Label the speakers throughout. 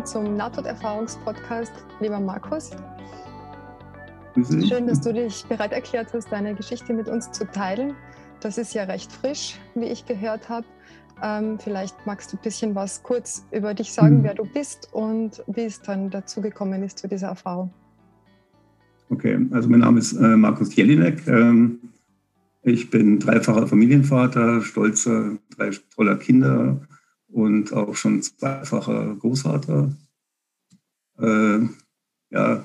Speaker 1: Willkommen zum Nahtoderfahrungspodcast, lieber Markus. Schön, dass du dich bereit erklärt hast, deine Geschichte mit uns zu teilen. Das ist ja recht frisch, wie ich gehört habe. Ähm, vielleicht magst du ein bisschen was kurz über dich sagen, mhm. wer du bist und wie es dann dazu gekommen ist zu dieser Erfahrung.
Speaker 2: Okay, also mein Name ist äh, Markus Jelinek. Ähm, ich bin dreifacher Familienvater, stolzer, drei toller Kinder und auch schon zweifacher Großvater. Äh, ja,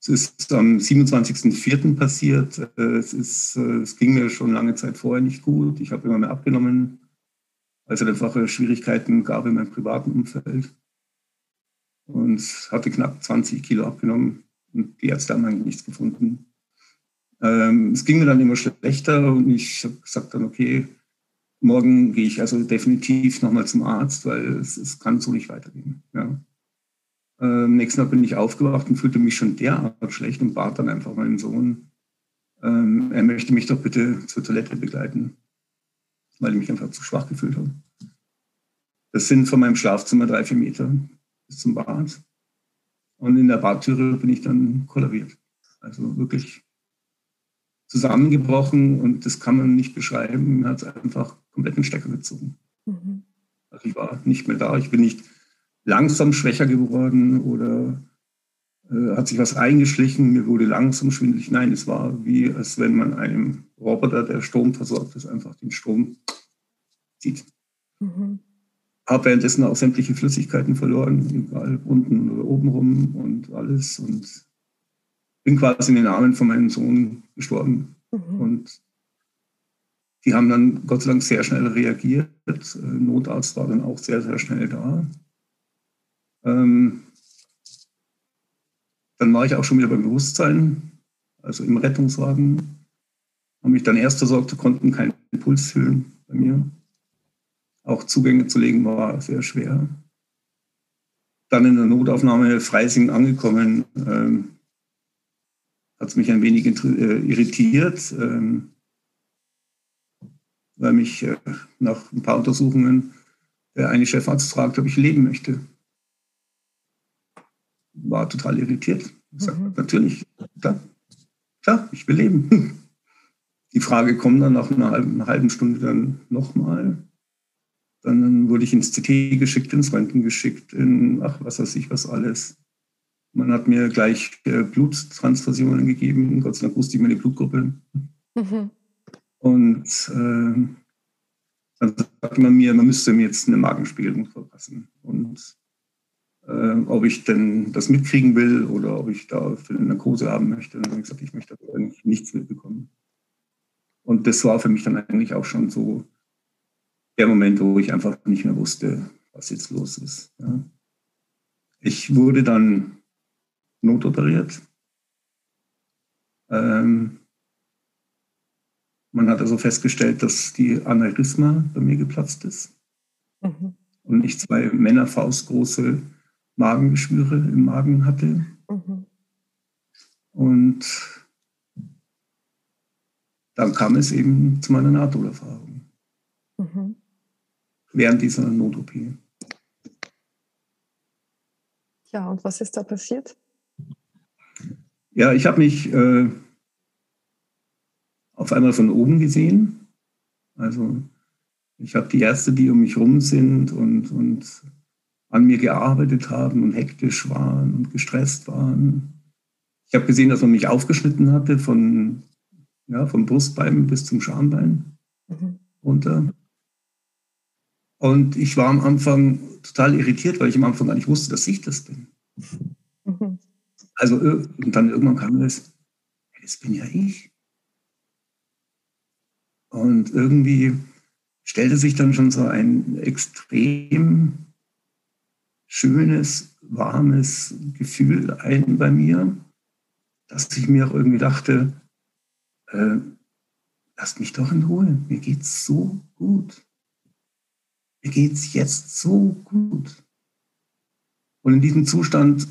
Speaker 2: es ist am 27.04. passiert. Äh, es, ist, äh, es ging mir schon lange Zeit vorher nicht gut. Ich habe immer mehr abgenommen, als es einfach Schwierigkeiten gab in meinem privaten Umfeld. Und hatte knapp 20 Kilo abgenommen und die Ärzte haben eigentlich nichts gefunden. Ähm, es ging mir dann immer schlechter und ich habe gesagt dann, okay, morgen gehe ich also definitiv nochmal zum Arzt, weil es, es kann so nicht weitergehen. Ja. Am nächsten Tag bin ich aufgewacht und fühlte mich schon derart schlecht und bat dann einfach meinen Sohn, ähm, er möchte mich doch bitte zur Toilette begleiten, weil ich mich einfach zu schwach gefühlt habe. Das sind von meinem Schlafzimmer drei, vier Meter bis zum Bad. Und in der Badtüre bin ich dann kollabiert. Also wirklich zusammengebrochen und das kann man nicht beschreiben. Man hat einfach komplett den Stecker gezogen. Mhm. Also ich war nicht mehr da. Ich bin nicht langsam schwächer geworden oder äh, hat sich was eingeschlichen, mir wurde langsam schwindelig. Nein, es war wie, als wenn man einem Roboter, der Strom versorgt ist, einfach den Strom zieht. Mhm. Habe währenddessen auch sämtliche Flüssigkeiten verloren, egal unten oder oben rum und alles. Und bin quasi in den Armen von meinem Sohn gestorben. Mhm. Und die haben dann Gott sei Dank sehr schnell reagiert. Äh, Notarzt war dann auch sehr, sehr schnell da. Ähm, dann war ich auch schon wieder beim Bewusstsein, also im Rettungswagen. Haben mich dann erst versorgt, konnten keinen Puls fühlen bei mir. Auch Zugänge zu legen war sehr schwer. Dann in der Notaufnahme Freising angekommen, ähm, hat es mich ein wenig äh, irritiert, ähm, weil mich äh, nach ein paar Untersuchungen der eine Chefarzt fragt, ob ich leben möchte war total irritiert. Ich sag, mhm. natürlich, klar, klar, ich will leben. Die Frage kommt dann nach einer halben, einer halben Stunde dann nochmal. Dann wurde ich ins CT geschickt, ins Röntgen geschickt, in, ach, was weiß ich, was alles. Man hat mir gleich äh, Bluttransfusionen gegeben. Gott sei Dank wusste ich meine Blutgruppe. Mhm. Und äh, dann sagte man mir, man müsste mir jetzt eine Magenspiegelung verpassen. Und äh, ob ich denn das mitkriegen will oder ob ich da für eine Narkose haben möchte. Und dann habe ich gesagt, ich möchte eigentlich nichts mitbekommen. Und das war für mich dann eigentlich auch schon so der Moment, wo ich einfach nicht mehr wusste, was jetzt los ist. Ja. Ich wurde dann notoperiert. Ähm, man hat also festgestellt, dass die Aneurysma bei mir geplatzt ist. Mhm. Und ich zwei Männerfaustgroße Magengeschwüre im Magen hatte. Mhm. Und dann kam es eben zu meiner Nahtoderfahrung. Mhm. Während dieser Not-OP.
Speaker 1: Ja, und was ist da passiert?
Speaker 2: Ja, ich habe mich äh, auf einmal von oben gesehen. Also ich habe die Ärzte, die um mich rum sind und, und an mir gearbeitet haben und hektisch waren und gestresst waren. Ich habe gesehen, dass man mich aufgeschnitten hatte von, ja, vom Brustbein bis zum Schambein mhm. runter. Und ich war am Anfang total irritiert, weil ich am Anfang gar nicht wusste, dass ich das bin. Mhm. Also und dann irgendwann kam das das bin ja ich. Und irgendwie stellte sich dann schon so ein extrem schönes, warmes Gefühl ein bei mir, dass ich mir auch irgendwie dachte, äh, lasst mich doch in Ruhe, mir geht's so gut. Mir geht's jetzt so gut. Und in diesem Zustand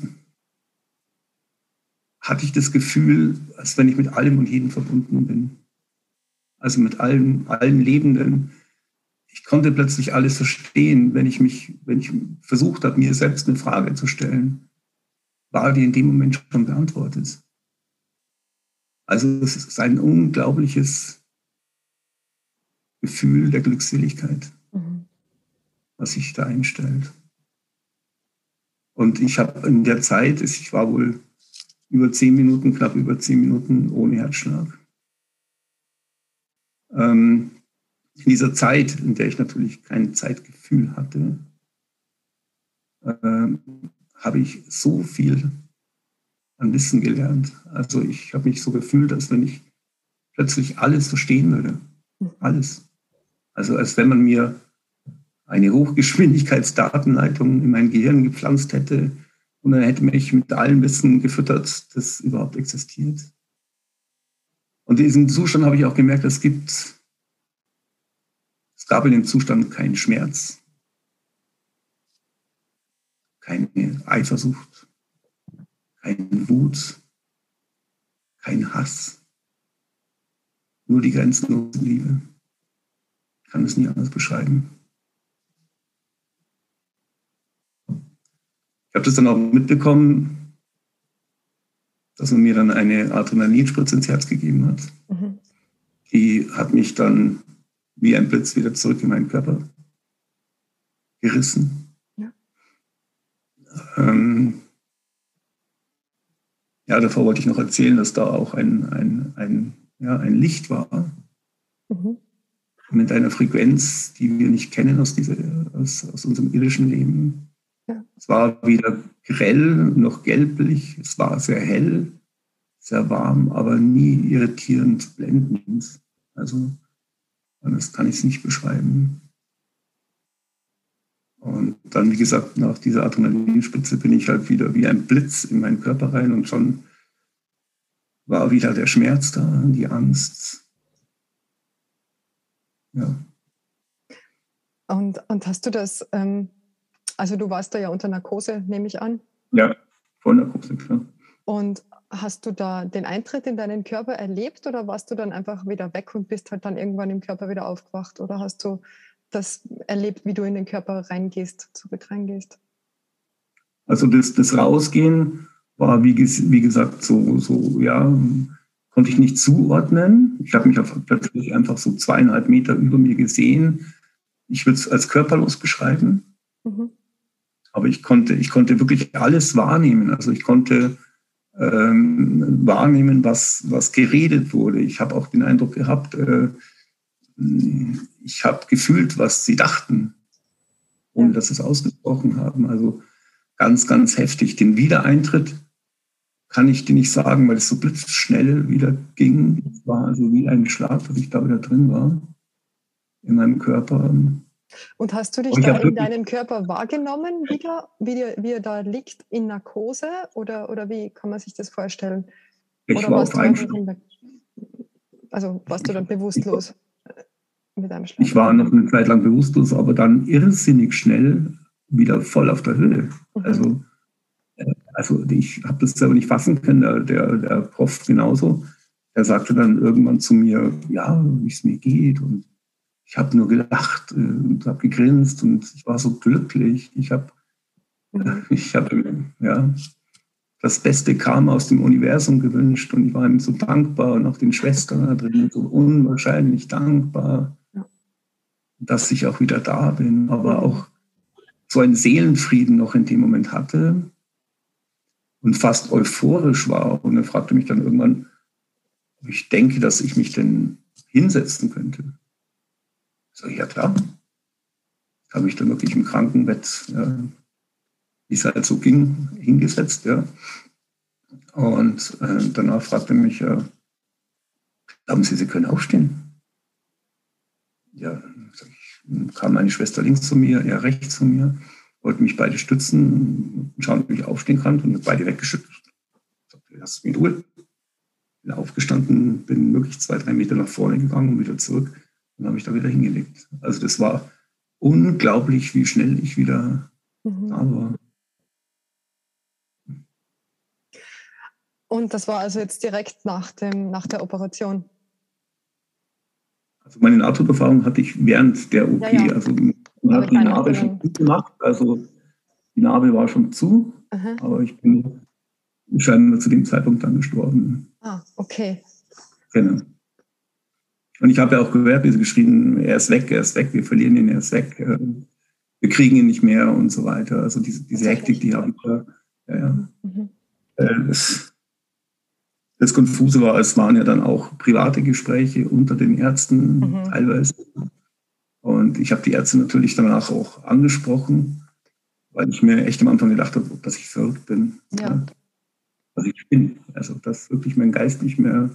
Speaker 2: hatte ich das Gefühl, als wenn ich mit allem und jedem verbunden bin. Also mit allen, allen Lebenden. Ich konnte plötzlich alles verstehen, wenn ich mich, wenn ich versucht habe, mir selbst eine Frage zu stellen, war die in dem Moment schon beantwortet. Also es ist ein unglaubliches Gefühl der Glückseligkeit, mhm. was sich da einstellt. Und ich habe in der Zeit, ich war wohl über zehn Minuten, knapp über zehn Minuten ohne Herzschlag. Ähm, in dieser Zeit, in der ich natürlich kein Zeitgefühl hatte, äh, habe ich so viel an Wissen gelernt. Also ich habe mich so gefühlt, als wenn ich plötzlich alles verstehen würde. Alles. Also als wenn man mir eine Hochgeschwindigkeitsdatenleitung in mein Gehirn gepflanzt hätte und dann hätte mich mit allem Wissen gefüttert, das überhaupt existiert. Und in diesem Zustand habe ich auch gemerkt, es gibt, es gab in dem Zustand keinen Schmerz, keine Eifersucht, keine Wut, kein Hass, nur die grenzenlose Liebe. Ich kann es nie anders beschreiben. Ich habe das dann auch mitbekommen, dass man mir dann eine Adrenalinspritze ins Herz gegeben hat. Mhm. Die hat mich dann wie ein Blitz wieder zurück in meinen Körper gerissen. Ja, ähm, ja davor wollte ich noch erzählen, dass da auch ein, ein, ein, ja, ein Licht war. Mhm. Mit einer Frequenz, die wir nicht kennen aus, dieser, aus, aus unserem irdischen Leben. Es war wieder grell, noch gelblich, es war sehr hell, sehr warm, aber nie irritierend, blendend. Also das kann ich nicht beschreiben. Und dann, wie gesagt, nach dieser Adrenalinspitze bin ich halt wieder wie ein Blitz in meinen Körper rein und schon war wieder der Schmerz da, die Angst.
Speaker 1: Ja. Und, und hast du das ähm, also du warst da ja unter Narkose, nehme ich an.
Speaker 2: Ja, voll Narkose, klar.
Speaker 1: Und hast du da den Eintritt in deinen Körper erlebt oder warst du dann einfach wieder weg und bist halt dann irgendwann im Körper wieder aufgewacht? Oder hast du das erlebt, wie du in den Körper reingehst, zurück reingehst?
Speaker 2: Also das, das Rausgehen war, wie, wie gesagt, so, so, ja, konnte ich nicht zuordnen. Ich habe mich auf, plötzlich einfach so zweieinhalb Meter über mir gesehen. Ich würde es als körperlos beschreiben. Mhm. Aber ich konnte, ich konnte wirklich alles wahrnehmen. Also ich konnte ähm, wahrnehmen, was, was geredet wurde. Ich habe auch den Eindruck gehabt, äh, ich habe gefühlt, was sie dachten, ohne dass sie es ausgesprochen haben. Also ganz, ganz heftig. Den Wiedereintritt kann ich dir nicht sagen, weil es so blitzschnell wieder ging. Es war also wie ein Schlag, dass ich da wieder drin war in meinem Körper.
Speaker 1: Und hast du dich da in deinem Körper wahrgenommen wieder, wie, dir, wie er da liegt in Narkose oder, oder wie kann man sich das vorstellen?
Speaker 2: Ich oder war warst
Speaker 1: du also warst du dann bewusstlos
Speaker 2: mit einem Schlag? Ich war noch eine Zeit lang bewusstlos, aber dann irrsinnig schnell wieder voll auf der Höhe. Mhm. Also, äh, also ich habe das selber nicht fassen können, der, der, der Prof genauso. Er sagte dann irgendwann zu mir, ja, wie es mir geht und ich habe nur gelacht äh, und habe gegrinst und ich war so glücklich. Ich habe, mhm. ich habe, ja, das beste Karma aus dem Universum gewünscht und ich war ihm so dankbar und auch den Schwestern da drin so unwahrscheinlich dankbar, dass ich auch wieder da bin, aber auch so einen Seelenfrieden noch in dem Moment hatte und fast euphorisch war. Und er fragte mich dann irgendwann, ob ich denke, dass ich mich denn hinsetzen könnte. So, ja klar. Ich habe mich dann wirklich im Krankenbett, ja, wie es halt so ging, hingesetzt. Ja. Und äh, danach fragte mich, ja, Glauben Sie, Sie können aufstehen? Ja, kam meine Schwester links zu mir, er rechts zu mir, wollten mich beide stützen, schauen, ob ich aufstehen kann und beide weggeschüttet. Ich sagte, lass mich in Ruhe. Bin aufgestanden, bin möglichst zwei, drei Meter nach vorne gegangen und wieder zurück und habe mich da wieder hingelegt. Also das war unglaublich, wie schnell ich wieder mhm. da war.
Speaker 1: Und das war also jetzt direkt nach, dem, nach der Operation?
Speaker 2: Also meine Nahtoderfahrung hatte ich während der OP. Ja, ja. Also man hat die Narbe schon gut gemacht. Also die Narbe war schon zu, Aha. aber ich bin scheinbar zu dem Zeitpunkt dann gestorben.
Speaker 1: Ah, okay.
Speaker 2: Genau. Und ich habe ja auch gehört, wie sie geschrieben, er ist weg, er ist weg, wir verlieren ihn, er ist weg, äh, wir kriegen ihn nicht mehr und so weiter. Also diese, diese Hektik, die habe ich da. Ja, ja. Mhm. Äh, das, das Konfuse war, es waren ja dann auch private Gespräche unter den Ärzten mhm. teilweise. Und ich habe die Ärzte natürlich danach auch angesprochen, weil ich mir echt am Anfang gedacht habe, dass ich verrückt bin. Ja. ja. Dass ich bin. Also, dass wirklich mein Geist nicht mehr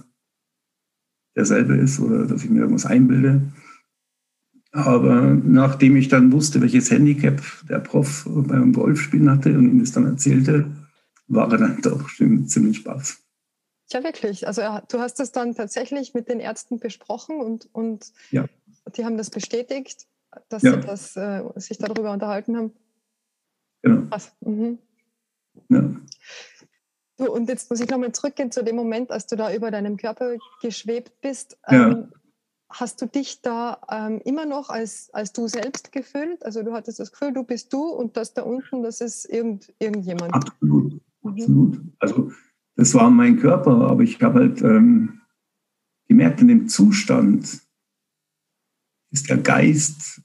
Speaker 2: derselbe ist oder dass ich mir irgendwas einbilde. Aber nachdem ich dann wusste, welches Handicap der Prof beim Golfspielen hatte und ihm das dann erzählte, war er dann doch ziemlich baff.
Speaker 1: Ja, wirklich. Also du hast das dann tatsächlich mit den Ärzten besprochen und, und ja. die haben das bestätigt, dass ja. sie das, äh, sich darüber unterhalten haben.
Speaker 2: Genau. Mhm. Ja.
Speaker 1: Du, und jetzt muss ich nochmal zurückgehen zu dem Moment, als du da über deinem Körper geschwebt bist. Ja. Ähm, hast du dich da ähm, immer noch als, als du selbst gefühlt? Also du hattest das Gefühl, du bist du und das da unten, das ist irgend, irgendjemand.
Speaker 2: Absolut, mhm. absolut. Also das war mein Körper, aber ich habe halt ähm, gemerkt, in dem Zustand ist der Geist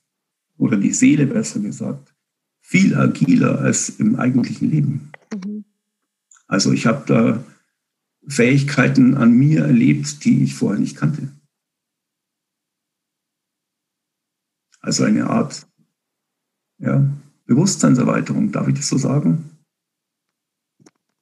Speaker 2: oder die Seele besser gesagt viel agiler als im eigentlichen Leben. Mhm. Also ich habe da Fähigkeiten an mir erlebt, die ich vorher nicht kannte. Also eine Art ja, Bewusstseinserweiterung, darf ich das so sagen?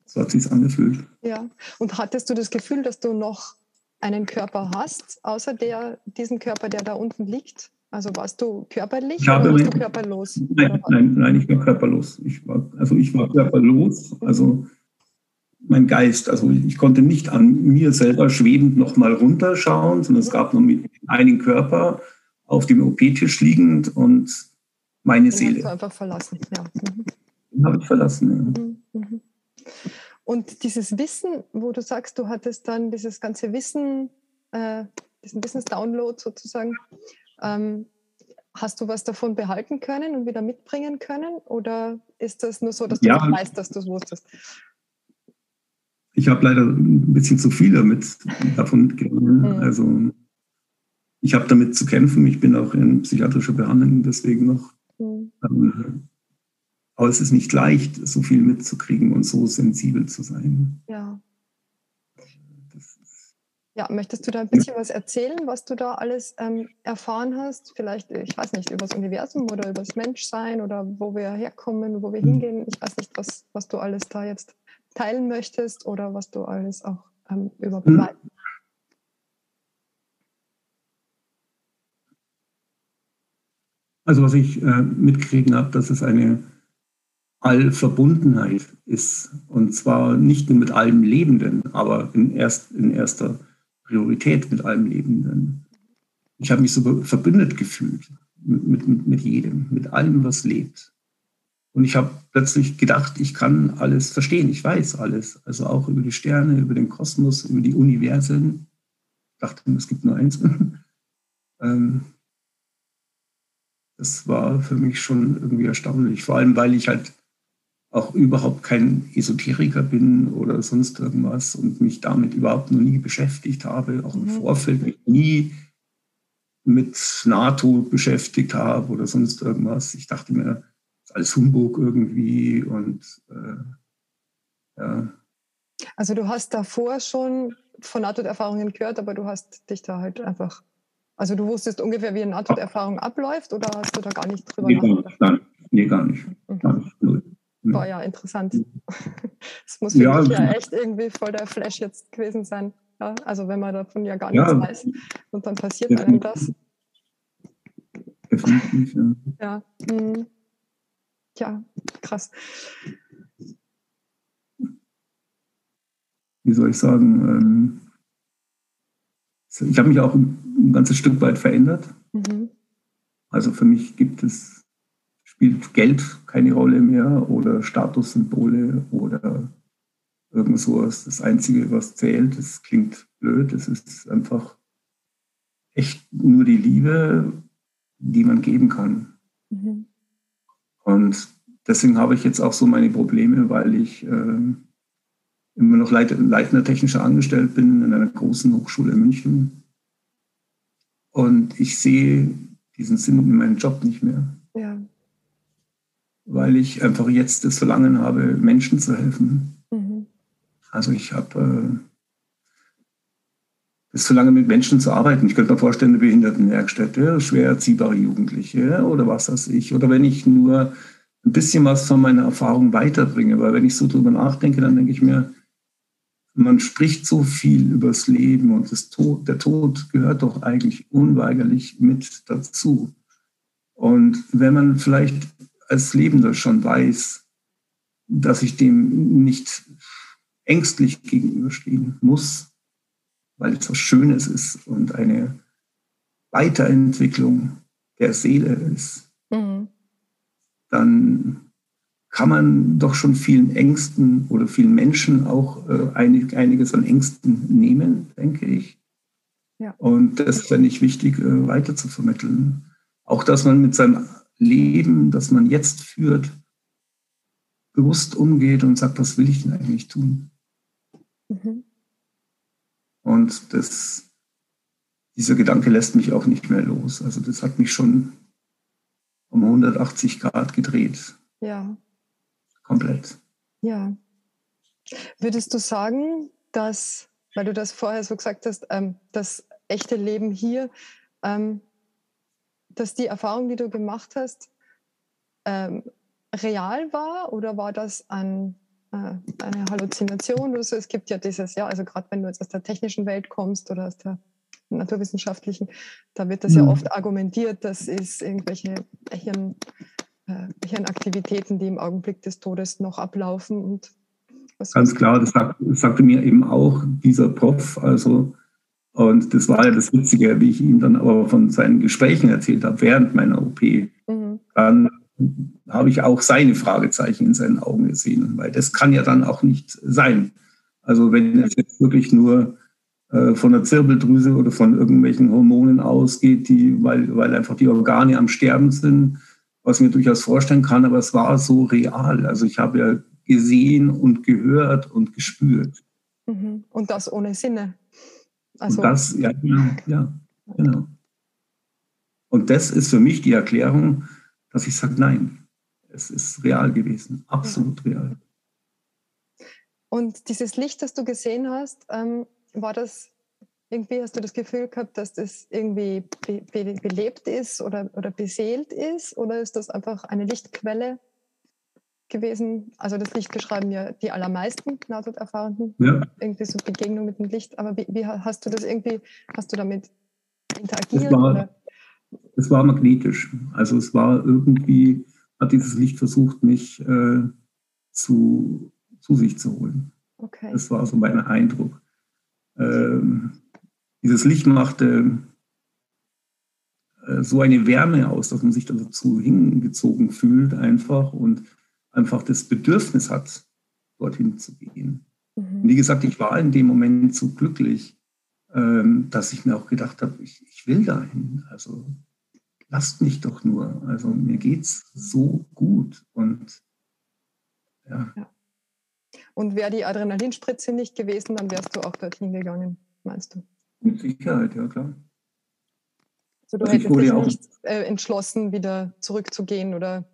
Speaker 2: So hat sich angefühlt.
Speaker 1: Ja. Und hattest du das Gefühl, dass du noch einen Körper hast, außer der, diesem Körper, der da unten liegt? Also warst du körperlich
Speaker 2: ich oder warst du körperlos? Nein, nein, nein, ich war körperlos. Ich war, also ich war körperlos. Also mein Geist, also ich konnte nicht an mir selber schwebend nochmal runterschauen, sondern es gab nur einen Körper auf dem OP-Tisch liegend und meine Den Seele. Hast
Speaker 1: du einfach verlassen, ja.
Speaker 2: Mhm. Den habe ich verlassen, ja. Mhm. Mhm.
Speaker 1: Und dieses Wissen, wo du sagst, du hattest dann dieses ganze Wissen, äh, diesen Wissensdownload sozusagen, ähm, hast du was davon behalten können und wieder mitbringen können? Oder ist das nur so, dass du ja, nicht weißt, dass du es wusstest?
Speaker 2: Ich habe leider ein bisschen zu viel damit davon mitgenommen. Mhm. Also ich habe damit zu kämpfen. Ich bin auch in psychiatrischer Behandlung deswegen noch. Mhm. Ähm, aber es ist nicht leicht, so viel mitzukriegen und so sensibel zu sein.
Speaker 1: Ja. Ja, möchtest du da ein bisschen was erzählen, was du da alles ähm, erfahren hast? Vielleicht, ich weiß nicht, über das Universum oder über das Menschsein oder wo wir herkommen, wo wir mhm. hingehen. Ich weiß nicht, was, was du alles da jetzt teilen möchtest oder was du alles auch ähm, über mhm.
Speaker 2: Also was ich äh, mitkriegen habe, dass es eine Allverbundenheit ist. Und zwar nicht nur mit allem Lebenden, aber in, erst, in erster Priorität mit allem Lebenden. Ich habe mich so verbündet gefühlt mit, mit, mit jedem, mit allem, was lebt. Und ich habe plötzlich gedacht, ich kann alles verstehen, ich weiß alles. Also auch über die Sterne, über den Kosmos, über die Universen. Ich dachte, es gibt nur eins. Ähm, das war für mich schon irgendwie erstaunlich. Vor allem, weil ich halt auch überhaupt kein Esoteriker bin oder sonst irgendwas und mich damit überhaupt noch nie beschäftigt habe, auch im mhm. Vorfeld mich nie mit NATO beschäftigt habe oder sonst irgendwas. Ich dachte mir, ist alles Humbug irgendwie und äh, ja.
Speaker 1: Also du hast davor schon von NATO-Erfahrungen gehört, aber du hast dich da halt einfach, also du wusstest ungefähr, wie eine NATO-Erfahrung abläuft oder hast du da gar nicht drüber
Speaker 2: nee, nachgedacht? Nein, nee, gar nicht. Mhm. Gar nicht. Null.
Speaker 1: War ja interessant. Das muss für ja, mich ja echt irgendwie voll der Flash jetzt gewesen sein. Ja, also wenn man davon ja gar nichts ja. weiß und dann passiert einem das.
Speaker 2: Definitiv, ja.
Speaker 1: Ja, hm. Ja krass.
Speaker 2: Wie soll ich sagen? Ähm, ich habe mich auch ein ganzes Stück weit verändert. Mhm. Also für mich gibt es, spielt Geld keine Rolle mehr oder Statussymbole oder irgend sowas. Das Einzige, was zählt, das klingt blöd, es ist einfach echt nur die Liebe, die man geben kann. Mhm. Und deswegen habe ich jetzt auch so meine Probleme, weil ich äh, immer noch Leit leitender technischer Angestellt bin in einer großen Hochschule in München. Und ich sehe diesen Sinn in meinem Job nicht mehr. Ja. Weil ich einfach jetzt das Verlangen habe, Menschen zu helfen. Mhm. Also ich habe äh, das Verlangen, mit Menschen zu arbeiten. Ich könnte mir vorstellen, eine Behindertenwerkstätte, schwer erziehbare Jugendliche oder was weiß ich. Oder wenn ich nur ein bisschen was von meiner Erfahrung weiterbringe. Weil wenn ich so drüber nachdenke, dann denke ich mir, man spricht so viel über das Leben und das Tod, der Tod gehört doch eigentlich unweigerlich mit dazu. Und wenn man vielleicht als Lebender schon weiß, dass ich dem nicht ängstlich gegenüberstehen muss, weil es was Schönes ist und eine Weiterentwicklung der Seele ist, mhm. dann kann man doch schon vielen Ängsten oder vielen Menschen auch äh, einig, einiges an Ängsten nehmen, denke ich. Ja. Und das fände ich wichtig, äh, weiter zu vermitteln. Auch, dass man mit seinem Leben, das man jetzt führt, bewusst umgeht und sagt, was will ich denn eigentlich tun? Mhm. Und das, dieser Gedanke lässt mich auch nicht mehr los. Also das hat mich schon um 180 Grad gedreht.
Speaker 1: Ja
Speaker 2: komplett.
Speaker 1: Ja. Würdest du sagen, dass, weil du das vorher so gesagt hast, ähm, das echte Leben hier, ähm, dass die Erfahrung, die du gemacht hast, ähm, real war oder war das ein, eine Halluzination oder so? Es gibt ja dieses, ja, also gerade wenn du jetzt aus der technischen Welt kommst oder aus der naturwissenschaftlichen, da wird das mhm. ja oft argumentiert, das ist irgendwelche Hirn, äh, Hirnaktivitäten, die im Augenblick des Todes noch ablaufen. Und
Speaker 2: Ganz klar, das, sagt, das sagte mir eben auch dieser Prof. Also, und das war ja das Witzige, wie ich ihm dann aber von seinen Gesprächen erzählt habe während meiner OP. Mhm. Dann habe ich auch seine Fragezeichen in seinen Augen gesehen, weil das kann ja dann auch nicht sein. Also wenn es jetzt wirklich nur äh, von der Zirbeldrüse oder von irgendwelchen Hormonen ausgeht, die, weil, weil einfach die Organe am Sterben sind, was mir durchaus vorstellen kann, aber es war so real. Also ich habe ja gesehen und gehört und gespürt.
Speaker 1: Mhm. Und das ohne Sinne.
Speaker 2: Also und das, ja, genau, ja, genau. Und das ist für mich die Erklärung, dass ich sage, nein, es ist real gewesen, absolut ja. real.
Speaker 1: Und dieses Licht, das du gesehen hast, ähm, war das irgendwie hast du das Gefühl gehabt, dass das irgendwie be be belebt ist oder, oder beseelt ist? Oder ist das einfach eine Lichtquelle gewesen? Also das Licht beschreiben ja die allermeisten Nahtoderfahrenden. Ja. Irgendwie so Begegnung mit dem Licht. Aber wie, wie, hast du das irgendwie, hast du damit interagiert?
Speaker 2: Es war, es war magnetisch. Also es war irgendwie, hat dieses Licht versucht, mich äh, zu, zu sich zu holen. Okay. Das war so mein Eindruck. Ähm, dieses Licht machte äh, so eine Wärme aus, dass man sich dazu hingezogen fühlt einfach und einfach das Bedürfnis hat, dorthin zu gehen. Mhm. Und wie gesagt, ich war in dem Moment so glücklich, dass ich mir auch gedacht habe, ich, ich will dahin. Also lasst mich doch nur. Also mir geht es so gut. Und ja. ja.
Speaker 1: Und wäre die Adrenalinspritze nicht gewesen, dann wärst du auch dorthin gegangen, meinst du?
Speaker 2: Mit Sicherheit, ja klar.
Speaker 1: Also du also hättest dich nicht äh, entschlossen, wieder zurückzugehen oder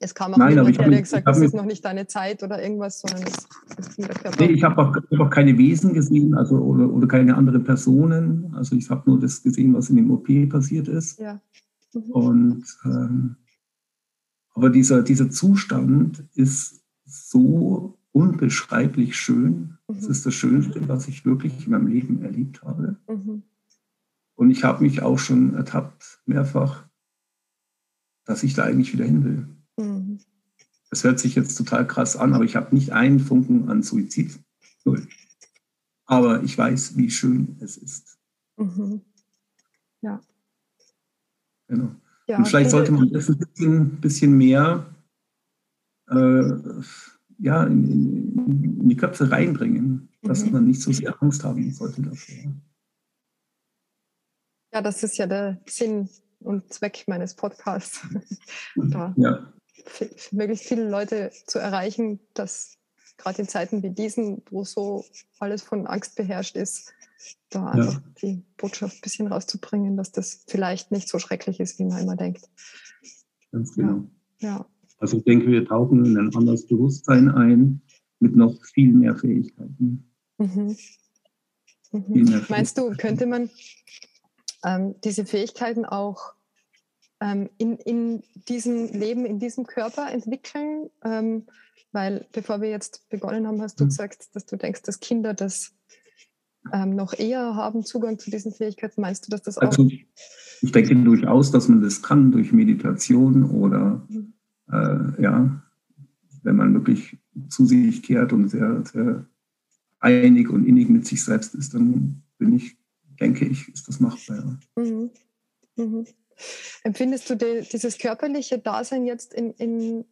Speaker 1: es kam auch
Speaker 2: Nein,
Speaker 1: niemand,
Speaker 2: der
Speaker 1: gesagt, das ist noch nicht deine Zeit oder irgendwas, sondern es
Speaker 2: ist der Körper. Nee, ich habe auch, hab auch, keine Wesen gesehen also, oder, oder keine anderen Personen. Also ich habe nur das gesehen, was in dem OP passiert ist.
Speaker 1: Ja.
Speaker 2: Mhm. Und ähm, aber dieser, dieser Zustand ist so unbeschreiblich schön. Es mhm. ist das Schönste, was ich wirklich in meinem Leben erlebt habe. Mhm. Und ich habe mich auch schon ertappt, mehrfach, dass ich da eigentlich wieder hin will. Mhm. Das hört sich jetzt total krass an, aber ich habe nicht einen Funken an Suizid. Null. Aber ich weiß, wie schön es ist. Mhm.
Speaker 1: Ja.
Speaker 2: Genau. Ja, Und vielleicht sollte man das ein bisschen, bisschen mehr äh, ja, in, in, in, die Köpfe reinbringen, dass mhm. man nicht so sehr Angst haben sollte dafür.
Speaker 1: Ja, das ist ja der Sinn und Zweck meines Podcasts. da
Speaker 2: ja.
Speaker 1: Möglichst viele Leute zu erreichen, dass gerade in Zeiten wie diesen, wo so alles von Angst beherrscht ist, da einfach ja. die Botschaft ein bisschen rauszubringen, dass das vielleicht nicht so schrecklich ist, wie man immer denkt.
Speaker 2: Ganz genau.
Speaker 1: Ja. ja.
Speaker 2: Also ich denke, wir tauchen in ein anderes Bewusstsein ein mit noch viel mehr Fähigkeiten.
Speaker 1: Mhm. Mhm. Viel mehr Meinst du, könnte man ähm, diese Fähigkeiten auch ähm, in, in diesem Leben, in diesem Körper entwickeln? Ähm, weil bevor wir jetzt begonnen haben, hast du mhm. gesagt, dass du denkst, dass Kinder das ähm, noch eher haben Zugang zu diesen Fähigkeiten. Meinst du, dass das auch...
Speaker 2: Also, ich denke durchaus, dass man das kann durch Meditation oder mhm äh, ja, wenn man wirklich zu sich kehrt und sehr, sehr einig und innig mit sich selbst ist, dann bin ich, denke ich, ist das machbar. Mhm.
Speaker 1: Mhm. Empfindest du die, dieses körperliche Dasein jetzt in, in,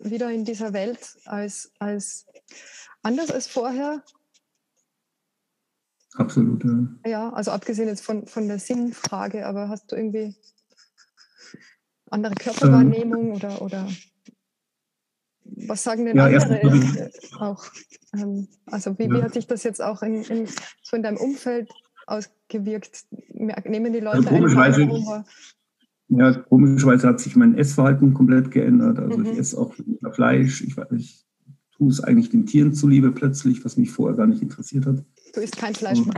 Speaker 1: wieder in dieser Welt als, als anders als vorher?
Speaker 2: Absolut, ja.
Speaker 1: Ja, also abgesehen jetzt von, von der Sinnfrage, aber hast du irgendwie andere Körperwahrnehmung ähm, oder, oder was sagen denn ja, andere äh, auch? Ähm, also wie, ja. wie, hat sich das jetzt auch in, in, so in deinem Umfeld ausgewirkt? Nehmen die Leute ja,
Speaker 2: komischerweise, ja, komischerweise hat sich mein Essverhalten komplett geändert. Also mhm. ich esse auch Fleisch. Ich, ich tue es eigentlich den Tieren zuliebe plötzlich, was mich vorher gar nicht interessiert hat.
Speaker 1: Du isst kein Fleisch mehr?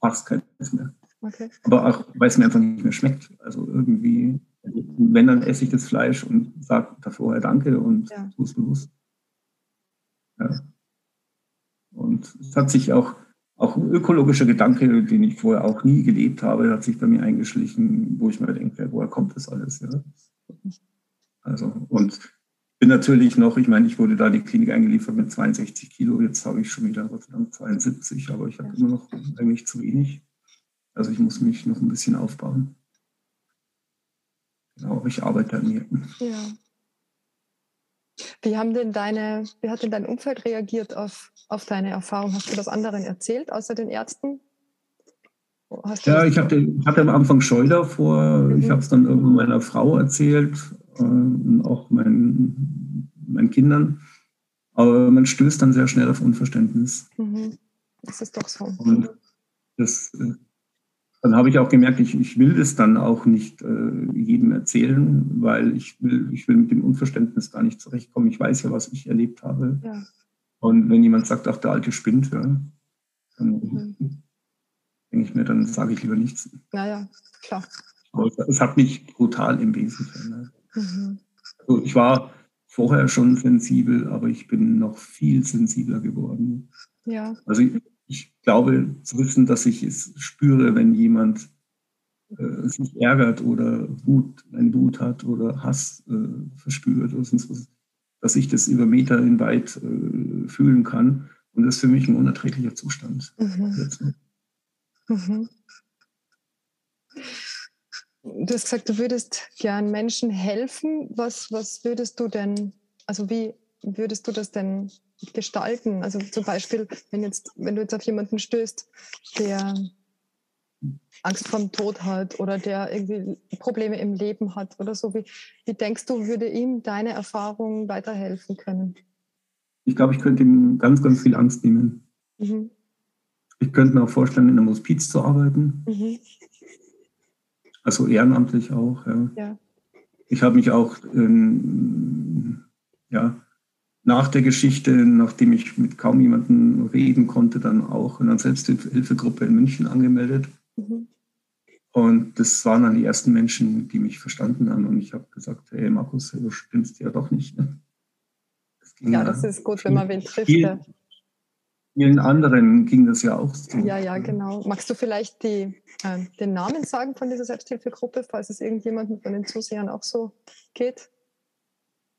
Speaker 2: Fast keines mehr. Okay. Aber auch, weil es mir einfach nicht mehr schmeckt. Also irgendwie wenn, dann esse ich das Fleisch und sage davor Danke und ja. tue es bewusst. Ja. Und es hat sich auch, auch ein ökologischer Gedanke, den ich vorher auch nie gelebt habe, hat sich bei mir eingeschlichen, wo ich mir denke, woher kommt das alles? Ja? Also, und bin natürlich noch, ich meine, ich wurde da in die Klinik eingeliefert mit 62 Kilo, jetzt habe ich schon wieder Dank 72, aber ich habe immer noch eigentlich zu wenig. Also ich muss mich noch ein bisschen aufbauen. Genau, ich arbeite an mir.
Speaker 1: Ja. Wie haben denn deine, wie hat denn dein Umfeld reagiert auf, auf deine Erfahrung? Hast du das anderen erzählt, außer den Ärzten?
Speaker 2: ja, ich hatte, hatte am Anfang Scheu davor. Mhm. Ich habe es dann irgendwann meiner Frau erzählt äh, und auch meinen, meinen Kindern. Aber man stößt dann sehr schnell auf Unverständnis.
Speaker 1: Mhm. Das ist doch so.
Speaker 2: Und das, äh, dann habe ich auch gemerkt, ich, ich will das dann auch nicht äh, jedem erzählen, weil ich will, ich will mit dem Unverständnis gar nicht zurechtkommen. Ich weiß ja, was ich erlebt habe. Ja. Und wenn jemand sagt, ach, der alte spinnt, ja, dann mhm. denke ich mir, dann sage ich lieber nichts.
Speaker 1: Ja, ja, klar.
Speaker 2: es hat mich brutal im Wesen verändert. Mhm. Also ich war vorher schon sensibel, aber ich bin noch viel sensibler geworden.
Speaker 1: Ja.
Speaker 2: Also ich, glaube zu wissen, dass ich es spüre, wenn jemand äh, sich ärgert oder Wut, ein Wut hat oder Hass äh, verspürt oder sonst was, dass ich das über Meter hinweit äh, fühlen kann. Und das ist für mich ein unerträglicher Zustand. Mhm.
Speaker 1: Mhm. Du hast gesagt, du würdest gern Menschen helfen. Was, was würdest du denn, also wie würdest du das denn gestalten? Also zum Beispiel, wenn, jetzt, wenn du jetzt auf jemanden stößt, der Angst vor dem Tod hat oder der irgendwie Probleme im Leben hat oder so, wie, wie denkst du, würde ihm deine Erfahrung weiterhelfen können?
Speaker 2: Ich glaube, ich könnte ihm ganz, ganz viel Angst nehmen. Mhm. Ich könnte mir auch vorstellen, in einem Hospiz zu arbeiten. Mhm. Also ehrenamtlich auch. Ja. ja. Ich habe mich auch ähm, ja, nach der Geschichte, nachdem ich mit kaum jemandem reden konnte, dann auch in einer Selbsthilfegruppe in München angemeldet. Mhm. Und das waren dann die ersten Menschen, die mich verstanden haben. Und ich habe gesagt, hey Markus, du stimmst ja doch nicht. Ne?
Speaker 1: ja, das ist gut, wenn man wen trifft. Viel,
Speaker 2: vielen anderen ging das ja auch so.
Speaker 1: Ja, ja, genau. Magst du vielleicht die, äh, den Namen sagen von dieser Selbsthilfegruppe, falls es irgendjemandem von den Zusehern auch so geht?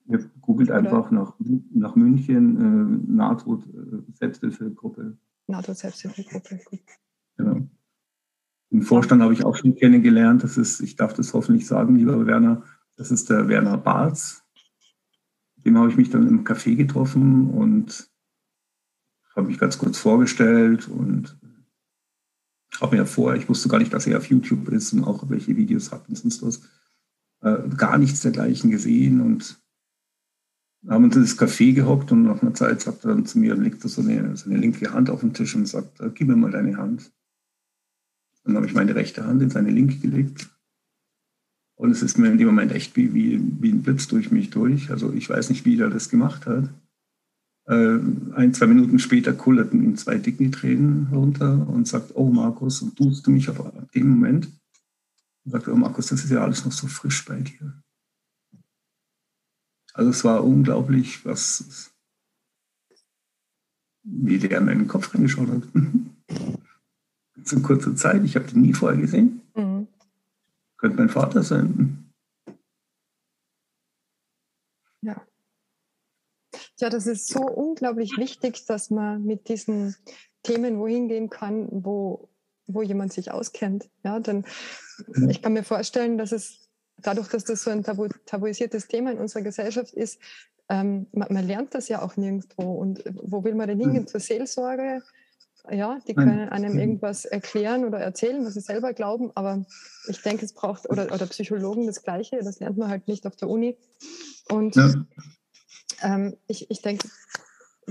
Speaker 2: Ihr googelt Oder? einfach nach, nach München, äh, Nahtod-Selbsthilfegruppe.
Speaker 1: Nahtod-Selbsthilfegruppe, gut.
Speaker 2: Genau. Den Vorstand habe ich auch schon kennengelernt. Das ist, ich darf das hoffentlich sagen, lieber Werner, das ist der Werner Barz. Dem habe ich mich dann im Café getroffen und habe mich ganz kurz vorgestellt und habe mir vorher, ich wusste gar nicht, dass er auf YouTube ist und auch welche Videos hat und sonst was, äh, gar nichts dergleichen gesehen und haben uns ins Café gehockt und nach einer Zeit sagt er dann zu mir, legt er so eine, so eine linke Hand auf den Tisch und sagt, äh, gib mir mal deine Hand. Dann habe ich meine rechte Hand in seine linke gelegt. Und es ist mir in dem Moment echt wie, wie, wie ein Blitz durch mich durch. Also ich weiß nicht, wie er das gemacht hat. Äh, ein, zwei Minuten später kullerten ihm zwei Dickentränen runter und sagt, oh Markus, und duzt du mich aber ab dem Moment. Und sagt, oh Markus, das ist ja alles noch so frisch bei dir. Also es war unglaublich, was wie der in meinen Kopf reingeschaut hat. Zu kurzer Zeit, ich habe den nie vorher gesehen. Mhm. Könnte mein Vater sein.
Speaker 1: Ja. Ja, das ist so unglaublich wichtig, dass man mit diesen Themen wohin gehen kann, wo, wo jemand sich auskennt. Ja, denn ich kann mir vorstellen, dass es dadurch, dass das so ein tabu tabuisiertes Thema in unserer Gesellschaft ist, ähm, man, man, lernt das ja auch nirgendwo. Und wo will man denn hingehen? Mhm. Zur Seelsorge? Ja, die können einem irgendwas erklären oder erzählen, was sie selber glauben, aber ich denke, es braucht, oder, oder Psychologen das Gleiche, das lernt man halt nicht auf der Uni. Und ja. ähm, ich, ich denke,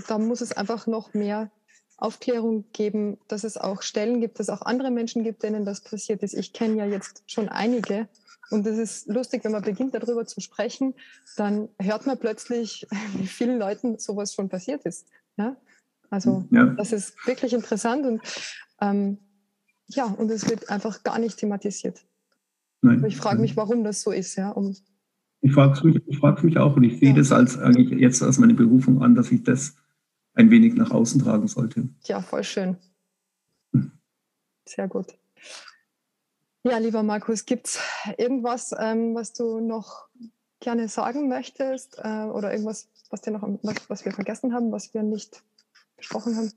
Speaker 1: da muss es einfach noch mehr Aufklärung geben, dass es auch Stellen gibt, dass es auch andere Menschen gibt, denen das passiert ist. Ich kenne ja jetzt schon einige, und es ist lustig, wenn man beginnt, darüber zu sprechen, dann hört man plötzlich, wie vielen Leuten sowas schon passiert ist. Ja? Also ja. das ist wirklich interessant und ähm, ja, und es wird einfach gar nicht thematisiert. Nein. Ich frage mich, warum das so ist. Ja, um
Speaker 2: ich frage mich, ich mich auch und ich sehe ja. das als eigentlich jetzt als meine Berufung an, dass ich das ein wenig nach außen tragen sollte.
Speaker 1: Ja, voll schön. Hm. Sehr gut. Ja, lieber Markus, gibt es irgendwas, ähm, was du noch gerne sagen möchtest äh, oder irgendwas, was, dir noch, was, was wir vergessen haben, was wir nicht besprochen haben?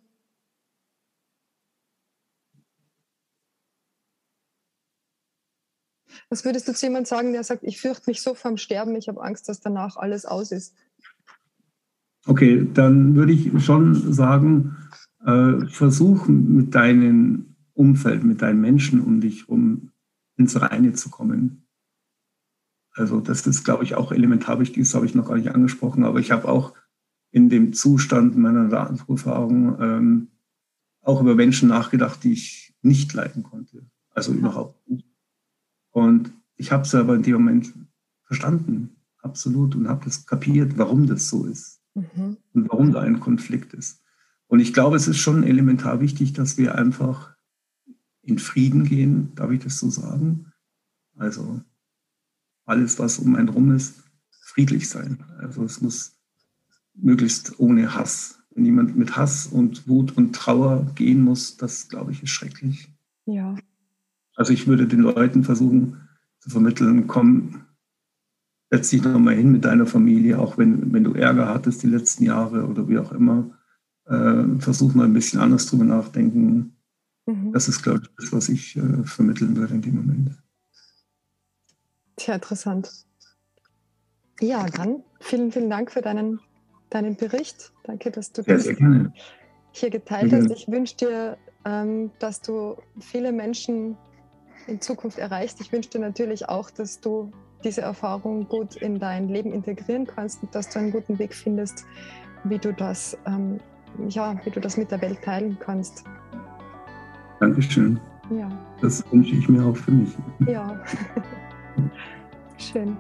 Speaker 1: Was würdest du zu jemandem sagen, der sagt, ich fürchte mich so vorm Sterben, ich habe Angst, dass danach alles aus ist?
Speaker 2: Okay, dann würde ich schon sagen, äh, versuch mit deinem Umfeld, mit deinen Menschen um dich herum ins Reine zu kommen. Also das ist, glaube ich, auch elementar wichtig, das habe ich noch gar nicht angesprochen, aber ich habe auch in dem Zustand meiner Erfahrung ähm, auch über Menschen nachgedacht, die ich nicht leiden konnte. Also überhaupt nicht. Und ich habe es aber in dem Moment verstanden, absolut, und habe das kapiert, warum das so ist mhm. und warum da ein Konflikt ist. Und ich glaube, es ist schon elementar wichtig, dass wir einfach in Frieden gehen, darf ich das so sagen? Also alles, was um einen rum ist, friedlich sein. Also es muss möglichst ohne Hass. Wenn jemand mit Hass und Wut und Trauer gehen muss, das glaube ich ist schrecklich.
Speaker 1: Ja.
Speaker 2: Also ich würde den Leuten versuchen zu vermitteln, komm, setz dich nochmal hin mit deiner Familie, auch wenn, wenn du Ärger hattest die letzten Jahre oder wie auch immer. Äh, versuch mal ein bisschen anders drüber nachdenken. Mhm. Das ist, glaube ich, das, was ich äh, vermitteln würde in dem Moment.
Speaker 1: Sehr interessant. Ja, dann vielen, vielen Dank für deinen, deinen Bericht. Danke, dass du
Speaker 2: das
Speaker 1: hier geteilt hast. Ich wünsche dir, ähm, dass du viele Menschen in Zukunft erreichst. Ich wünsche dir natürlich auch, dass du diese Erfahrung gut in dein Leben integrieren kannst und dass du einen guten Weg findest, wie du das, ähm, ja, wie du das mit der Welt teilen kannst.
Speaker 2: Dankeschön.
Speaker 1: Ja.
Speaker 2: Das wünsche ich mir auch für mich.
Speaker 1: Ja. Schön.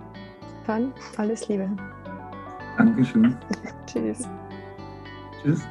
Speaker 1: Dann alles Liebe.
Speaker 2: Dankeschön.
Speaker 1: Tschüss.
Speaker 2: Tschüss.